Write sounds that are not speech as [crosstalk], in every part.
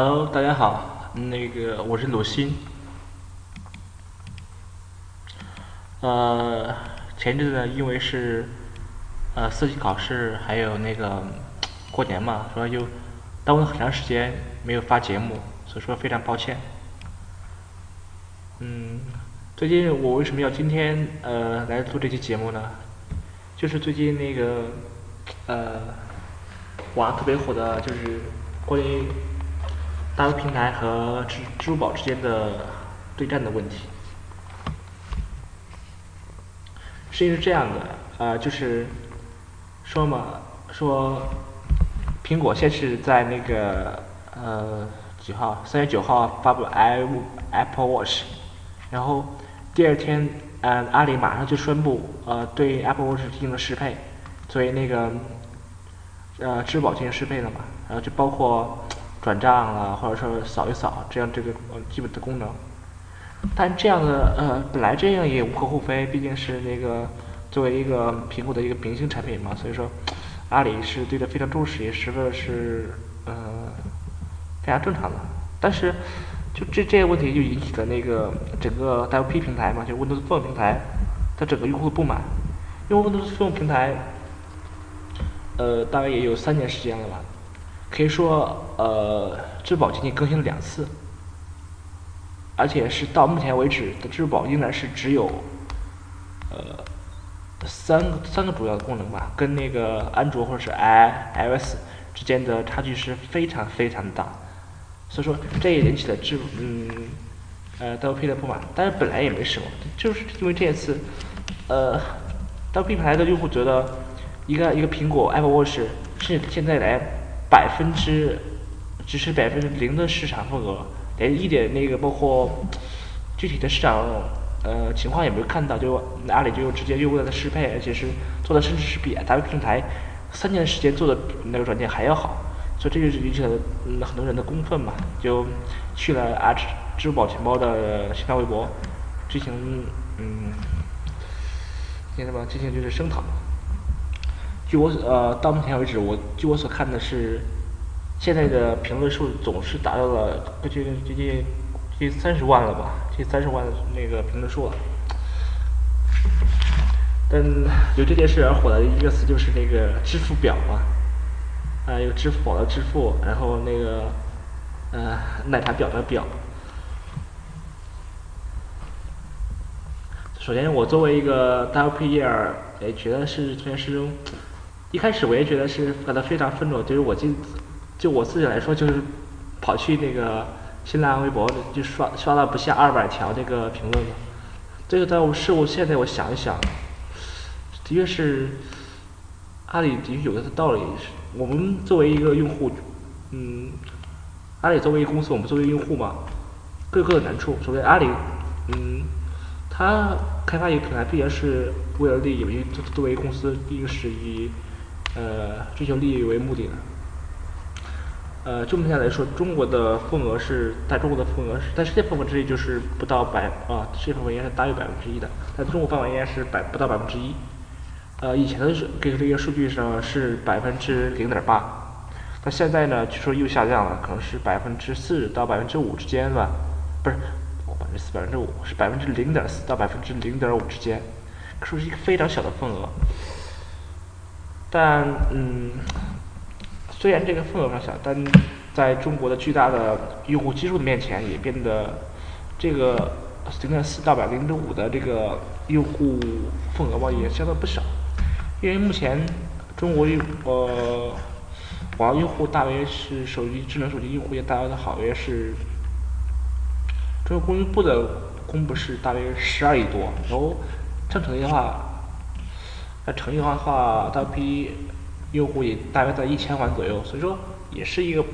Hello，大家好，那个我是鲁鑫。呃，前阵子呢，因为是呃四级考试，还有那个过年嘛，所以就耽误了很长时间没有发节目，所以说非常抱歉。嗯，最近我为什么要今天呃来做这期节目呢？就是最近那个呃网上特别火的，就是关于大 V 平台和支支付宝之间的对战的问题。事情是这样的，呃，就是说嘛，说苹果先是在那个呃几号，三月九号发布 i Apple Watch，然后第二天，呃，阿里马上就宣布，呃，对 Apple Watch 进行了适配，所以那个呃支付宝进行适配了嘛，然后就包括转账啊，或者说扫一扫这样这个呃基本的功能。但这样的呃，本来这样也无可厚非，毕竟是那个作为一个苹果的一个明星产品嘛，所以说阿里是对它非常重视，也十分是呃非常正常的。但是就这这些问题就引起了那个整个 WP 平台嘛，就 Windows Phone 平台，它整个用户的不满，因为 Windows Phone 平台呃大概也有三年时间了吧，可以说呃支付宝仅仅更新了两次。而且是到目前为止的支付宝应该是只有，呃，三个三个主要的功能吧，跟那个安卓或者是 i iOS 之间的差距是非常非常大，所以说这也引起了支嗯呃 WP 的不满，但是本来也没什么，就是因为这次呃 WP 牌的用户觉得一个一个苹果 Apple Watch 是现在来百分之只是百分之零的市场份额。连一点那个包括具体的市场呃情况也没有看到，就阿里就直接又为了适配，而且是做的甚至是比 W 平台三年时间做的那个软件还要好，所以这就是引起了嗯很多人的公愤嘛，就去了啊支付宝钱包的新浪微博进行嗯进行什么进行就是声讨。据我呃到目前为止，我据我所看的是。现在的评论数总是达到了接近接近近三十万了吧，近三十万的那个评论数了。但有这件事而火的一个词就是那个支付表嘛，啊，有支付宝的支付，然后那个呃奶茶表的表。首先，我作为一个 WPR，也觉得是这件事中，一开始我也觉得是感到非常愤怒，就是我今。就我自己来说，就是跑去那个新浪微博就刷刷了不下二百条那个评论了。这个在我事物现在我想一想，的确是阿里的确有它的道理。我们作为一个用户，嗯，阿里作为一个公司，我们作为用户嘛，各有各的难处。首先，阿里，嗯，它开发一个平台，必然是为了利益，因为作为公司，毕竟是以呃追求利益为目的的。呃，就目前来说，中国的份额是在中国的份额是在世界份额之一，就是不到百啊，世界份额应该是大于百分之一的，在中国范围应该是百不到百分之一。呃，以前的是给出这个数据上是百分之零点八，那现在呢，据说又下降了，可能是百分之四到百分之五之间吧，不是百分之四百分之五，是百分之零点四到百分之零点五之间，说是一个非常小的份额，但嗯。虽然这个份额上小，但在中国的巨大的用户基数的面前，也变得这个零点四到百分之五的这个用户份额吧，也相当不小。因为目前中国用呃网络用户大约是手机智能手机用户也大约的好约是，中国工信部的公布是大约十二亿多，然后正常的话，那城市化的话，大批。用户也大约在一千万左右，所以说也是一个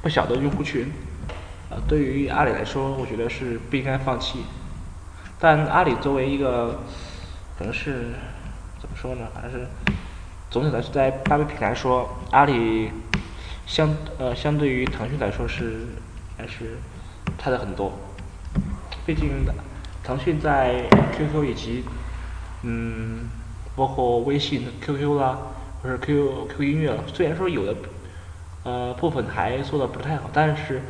不小的用户群。呃，对于阿里来说，我觉得是不应该放弃。但阿里作为一个，可能是怎么说呢？还是总体来说，在大 V 平台说，阿里相呃相对于腾讯来说是还是差的很多。毕竟腾讯在 QQ 以及嗯。包括微信、QQ 啦，或者 QQ、QQ 音乐，虽然说有的呃，部分还做的不太好，但是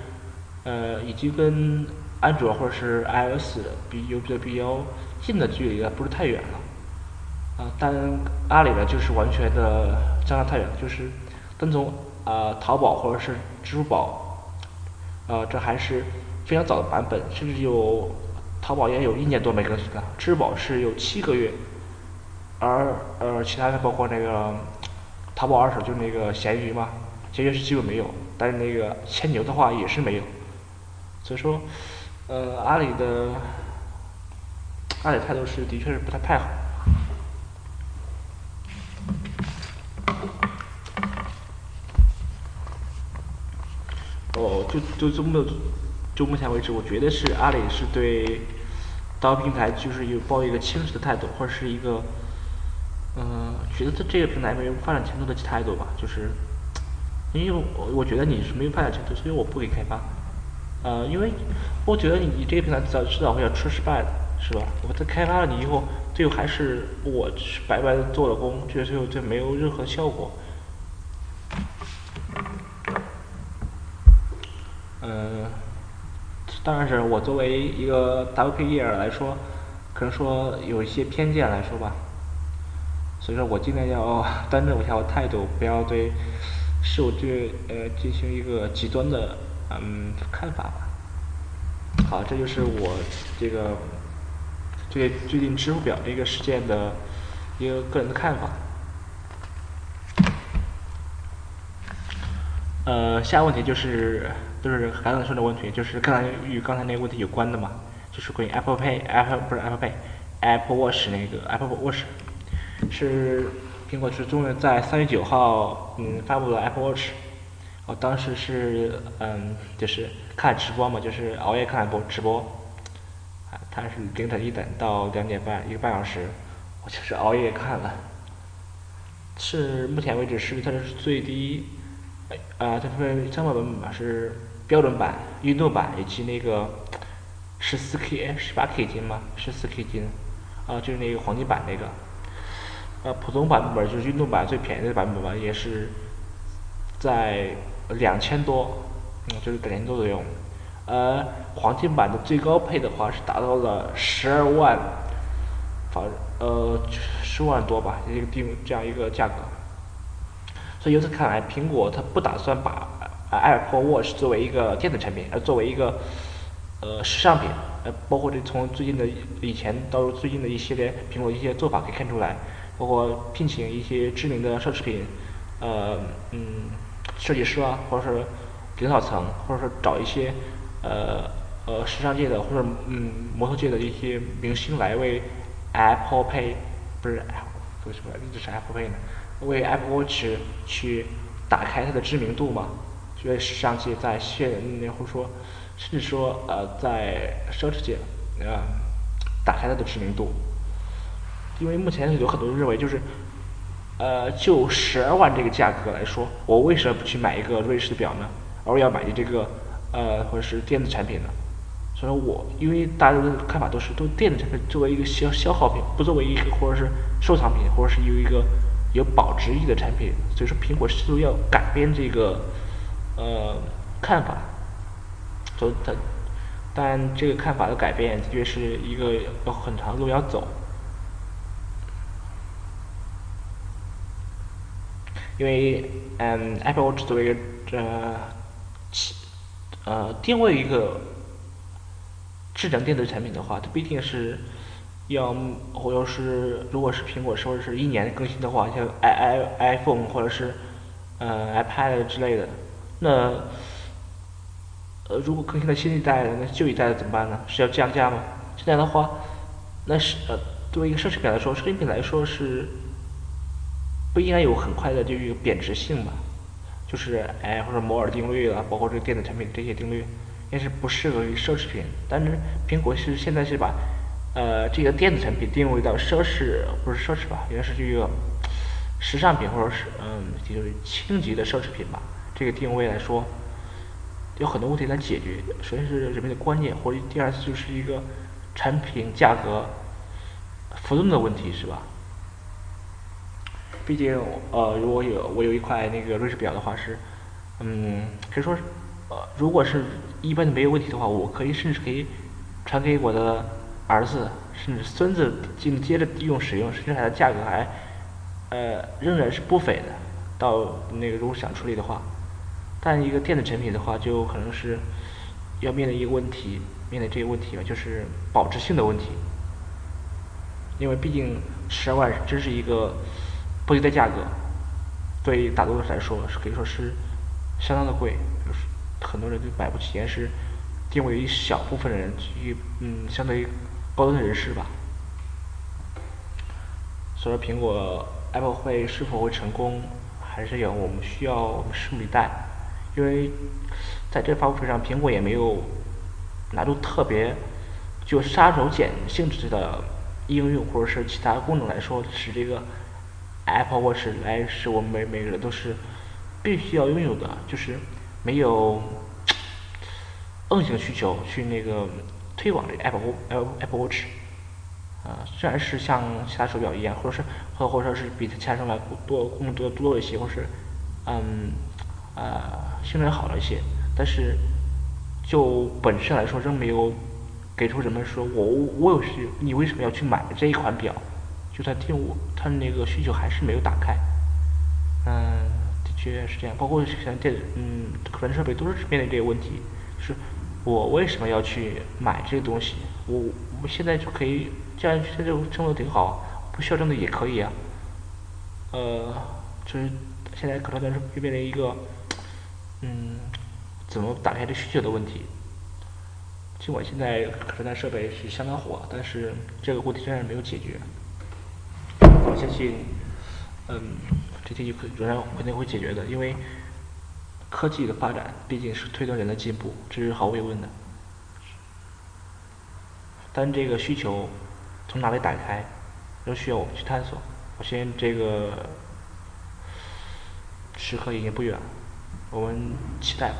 呃，已经跟安卓或者是 iOS 比有比较比较近的距离了，不是太远了。啊，但阿里呢，就是完全的相差太远，就是单从啊淘宝或者是支付宝，呃，这还是非常早的版本，甚至有淘宝也有一年多没更新了，支付宝是有七个月，而呃其他的包括那个淘宝二手就那个闲鱼嘛。闲鱼是基本没有，但是那个牵牛的话也是没有，所以说，呃，阿里的阿里态度是的确是不太太好。哦，就就这么就目前为止，我觉得是阿里是对刀平台就是有抱一个轻视的态度，或者是一个，嗯，觉得这这个平台没有发展前途的态度吧，就是。因为我我觉得你是没有发展前途，所以我不给开发。呃，因为我觉得你这个平台早迟早会要出失败的，是吧？我在开发了你以后，最后还是我白白的做了工，这最后就没有任何效果。嗯，当然是我作为一个 WP 业来说，可能说有一些偏见来说吧。所以说我尽量要 [laughs] 端正一下我态度，不要对。是我对呃进行一个极端的嗯看法吧。好，这就是我这个对最近支付表这个事件的一个个人的看法。呃，下个问题就是就是刚才说的问题，就是刚才与刚才那个问题有关的嘛，就是关于 Apple Pay，Apple 不是 Apple Pay，Apple Watch 那个 Apple Watch 是。苹果是终于在三月九号，嗯，发布了 Apple Watch。我当时是，嗯，就是看直播嘛，就是熬夜看播直播。啊，它是凌晨一点到两点半，一个半小时，我就是熬夜看了。是目前为止是它是最低，啊，它分为三个版本吧，是标准版、运动版以及那个十四 K、十八 K 金嘛，十四 K 金，啊，就是那个黄金版那个。呃，普通版本就是运动版最便宜的版本吧，也是在两千多，嗯，就是两千多左右。呃，黄金版的最高配的话是达到了十二万，反呃十万多吧，一个定这样一个价格。所以由此看来，苹果它不打算把 Apple Watch 作为一个电子产品，而作为一个呃时尚品。呃，包括这从最近的以前到最近的一系列苹果一些做法可以看出来。包括聘请一些知名的奢侈品，呃，嗯，设计师啊，或者是领导层，或者说找一些，呃，呃，时尚界的或者嗯，模特界的一些明星来为 Apple Pay，不是，为什么一直是 Apple Pay 呢？为 Apple Watch 去打开它的知名度嘛？就在时尚界，在现或者说，甚至说呃，在奢侈界，呃，打开它的知名度。因为目前有很多人认为，就是，呃，就十二万这个价格来说，我为什么不去买一个瑞士的表呢？而要买一这个，呃，或者是电子产品呢？所以说我，因为大家的看法都是，都电子产品作为一个消消耗品，不作为一个或者是收藏品，或者是有一个有保值意义的产品。所以说，苹果试图要改变这个，呃，看法。所以它，但这个看法的改变，的确是一个有很长路要走。因为，嗯，Apple Watch 作为一个呃，呃，定位一个智能电子产品的话，它不一定是要，或者是如果是苹果说是一年更新的话，像 i i iPhone 或者是呃 iPad 之类的，那呃如果更新了新一代，那旧一代的怎么办呢？是要降价吗？这样的话，那是呃作为一个奢侈品来说，奢侈品来说是。不应该有很快的就一个贬值性吧，就是哎或者摩尔定律啊，包括这个电子产品这些定律，应该是不适合于奢侈品。但是苹果是现在是把呃这个电子产品定位到奢侈，不是奢侈吧，应该是这个时尚品或者是嗯就是轻级的奢侈品吧。这个定位来说，有很多问题来解决。首先是人们的观念，或者第二次就是一个产品价格浮动的问题，是吧？毕竟，呃，如果有我有一块那个瑞士表的话，是嗯，可以说，呃，如果是一般的没有问题的话，我可以甚至可以传给我的儿子甚至孙子进接着用使用，甚至它的价格还呃仍然是不菲的。到那个如果想处理的话，但一个电子产品的话，就可能是要面临一个问题，面临这个问题吧，就是保值性的问题。因为毕竟十二万真是一个不低的价格，对于大多数人来说是可以说是相当的贵，就是很多人就买不起，也是定位一小部分人去嗯，相对于高端人士吧。所以说，苹果 Apple 会是否会成功，还是有我们需要拭目以待。因为在这发布会上，苹果也没有拿出特别就杀手锏性质的。应用或者是其他功能来说，使这个 Apple Watch 来使我们每每个人都是必须要拥有的，就是没有 [tsk] 硬性需求去那个推广这 Apple Apple Watch。啊，虽然是像其他手表一样，或者是或或者说是比其他手表多功能多多一些，或是嗯啊性能好了一些，但是就本身来说，仍没有。给出人们说，我我有需，你为什么要去买这一款表？就算听我，他那个需求还是没有打开。嗯，的确是这样。包括像电，嗯，可能设备都是面临这个问题，就是我为什么要去买这个东西？我我们现在就可以，这样现在生活挺好，不需要这的也可以啊。呃，就是现在可能是面临一个，嗯，怎么打开这需求的问题。尽管现在可穿戴设备是相当火，但是这个问题仍然没有解决。我相信，嗯，这题可仍然肯定会解决的，因为科技的发展毕竟是推动人的进步，这是毫无疑问的。但这个需求从哪里打开，仍需要我们去探索。我相信这个时刻已经不远了，我们期待吧。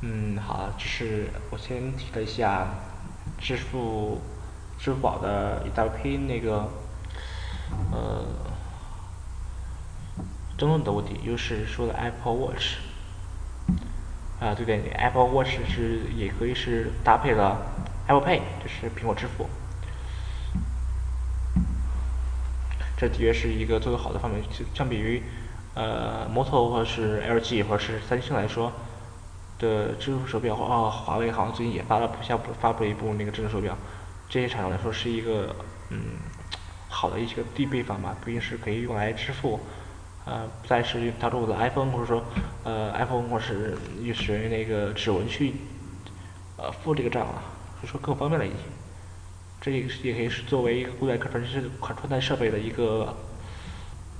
嗯，好，这是我先提了一下支付支付宝的一大批那个呃争论的问题，又是说的 Apple Watch 啊，对对，Apple Watch 是也可以是搭配了 Apple Pay，就是苹果支付，这的确是一个做的好的方面，就相比于呃摩托或者是 LG 或者是三星来说。的智能手表啊，华为好像最近也发了下发布了一部那个智能手表，这些厂商来说是一个嗯好的一些必备方吧，毕竟是可以用来支付，呃，不再是大众的 iPhone 或者说呃 iPhone 或是又使用那个指纹去呃付这个账了，就说更方便了一些。这也也可以是作为一个固态可穿是可穿戴设备的一个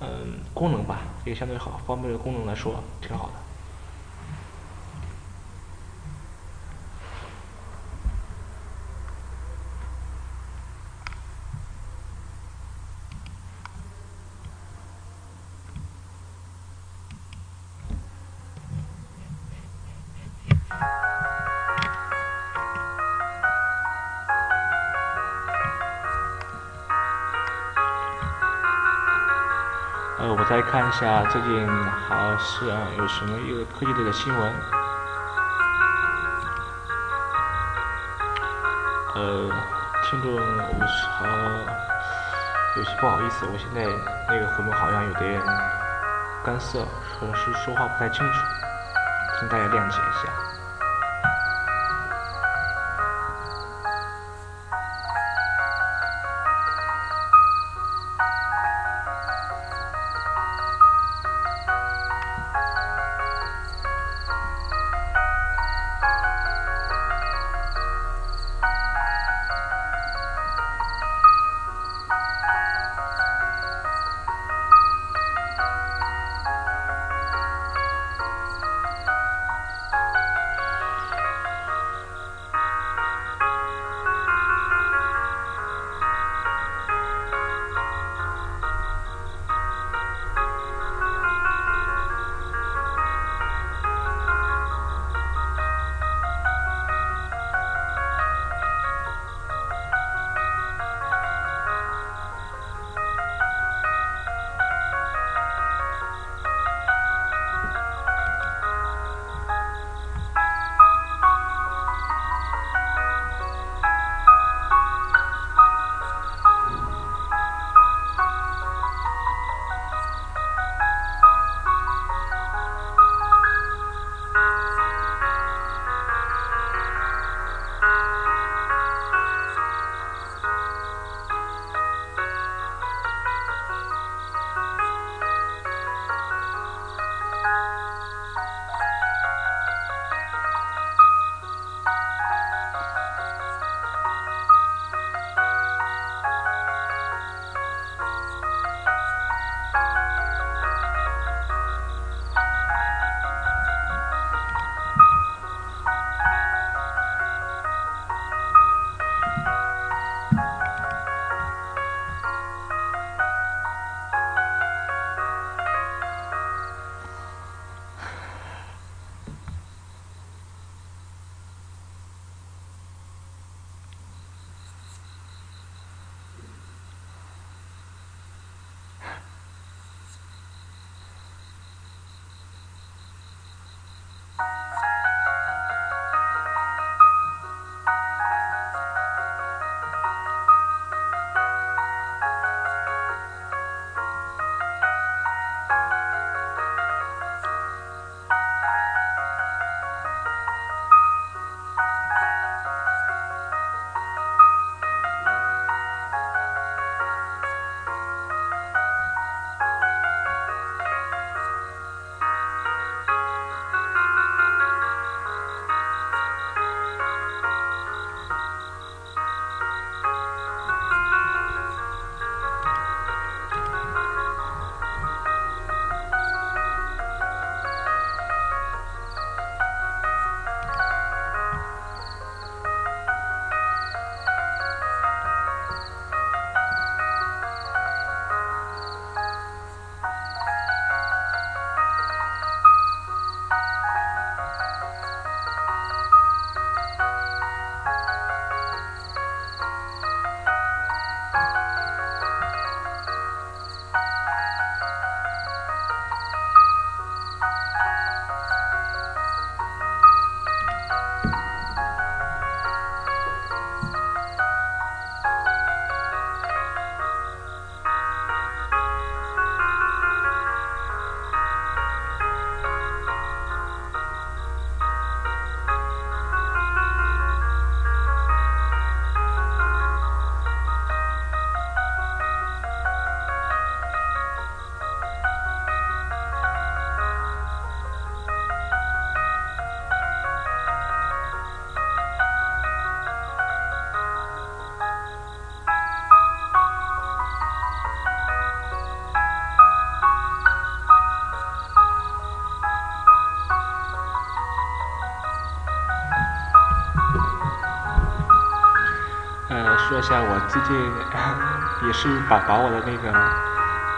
嗯功能吧，也相对好方便的功能来说挺好的。下最近好像有什么一个科技类的新闻。呃，听众，我好有些不好意思，我现在那个喉咙好像有点干涩，可能是说话不太清楚，请大家谅解一下。下我最近也是把把我的那个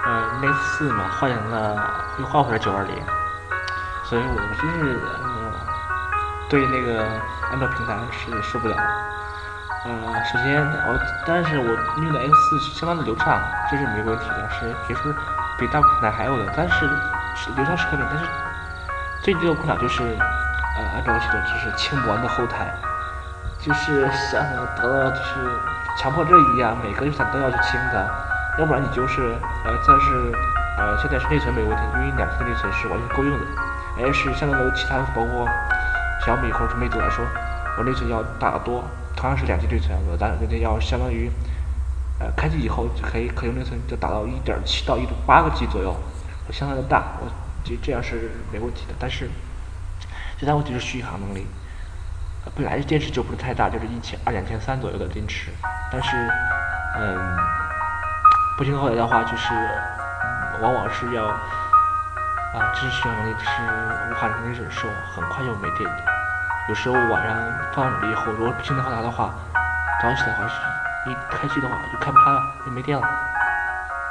呃 Nex 四嘛换成了又换回了九二零，所以我就是呃对那个安卓平台是受不了。呃，首先我但是我用的 X 四相当的流畅，这是没问题的，是也是比大部分平台还有的，但是流畅是可以，但是最大的困扰就是呃安卓系统就是清不完的后台。就是像得了就是强迫症一样，每个日产都要去清的，要不然你就是呃，但是呃，现在是内存没问题，因为两 T 的内存是完全够用的。而是相对于其他包括小米或者魅族来说，我内存要大得多。同样是两 G 内存，我但人家要相当于呃开机以后就可以可用内存就达到一点七到一点八个 G 左右，我相当的大，我这这样是没问题的。但是最大问题是续航能力。本来电池就不是太大，就是一千二两千三左右的电池，但是，嗯，不行后来的话就是，往往是要，啊，支持续航能力是无法能力忍受，很快就没电。有时候晚上放上以后，如果不行的话的话，早上起来的话是一开机的话就开不开了，就没电了。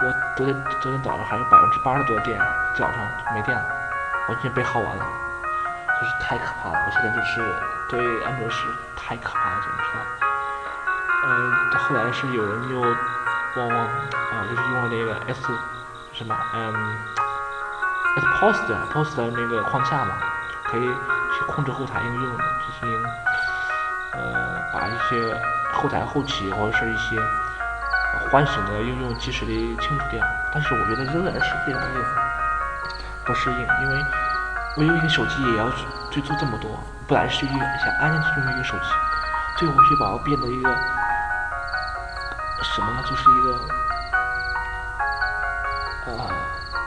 我昨天昨天早上还有百分之八十多的电，早上没电了，完全被耗完了，就是太可怕了。我现在就是。对安卓是太可怕了，简直了。嗯，后来是有人又往往啊，就是用了那个 S 什么嗯 S POS 的 POS 的那个框架嘛，可以去控制后台应用，进行呃把一些后台后期或者是一些唤醒的应用及时的清除掉。但是我觉得仍然是非常的不适应，因为我有一个手机也要去去做这么多。本来是一个想安静去用一个手机，最后却把我变得一个什么，就是一个呃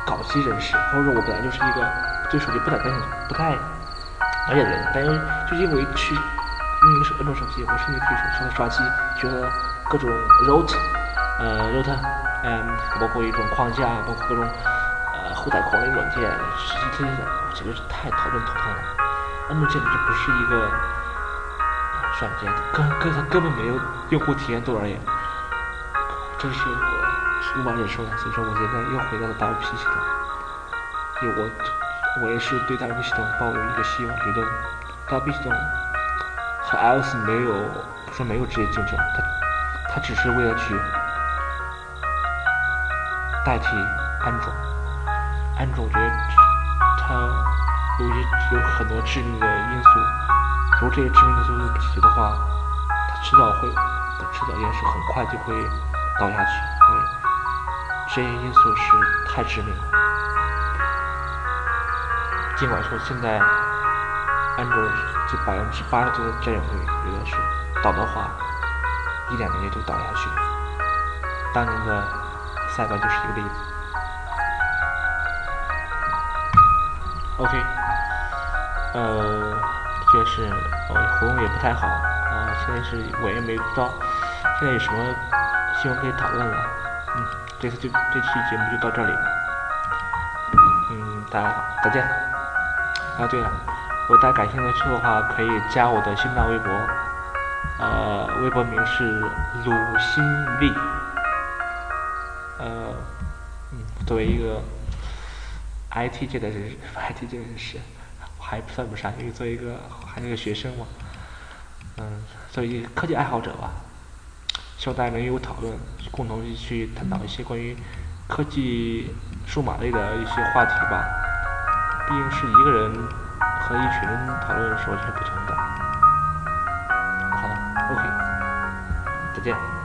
搞机人士，或者说我本来就是一个对手机不太担心、不太了解的人，但是就因为去用一个安卓手机，我甚至可以说刷机，觉得各种 root 呃 root 嗯，包括一种框架，包括各种呃后台管理软件，实际这些简直是太头疼头疼了。安卓简直不是一个软件，根根它根本没有用户体验度而言，这是我无法忍受的。所以说，我现在又回到了 WP 系统，因为我我也是对 WP 系统抱有一个希望，觉得 WP 系统和 iOS 没有不说没有直接竞争，它它只是为了去代替安卓。安卓我觉得它。有一有很多致命的因素，如果这些致命因素不解决的话，它迟早会，迟早也是很快就会倒下去，因为这些因素是太致命了。尽管说现在安卓这百分之八十多的占有率，觉得是倒的话，一两年就倒下去。当年的赛班就是一个例子。OK。呃，确实，我喉咙也不太好啊。现在是我也没知道，现在有什么新闻可以讨论了。嗯，这次就这期节目就到这里。嗯，大家好再见。啊，对了，如果大家感兴趣的话，可以加我的新浪微博，呃，微博名是鲁新 V。呃，嗯，作为一个 IT 界的人，[laughs] IT 界人士。还算不上，因为作为一个还是个学生嘛，嗯，作为一个科技爱好者吧，希望大家能与我讨论，共同去探讨一些关于科技、数码类的一些话题吧。毕竟是一个人和一群人讨论是完全不同的。好了，OK，再见。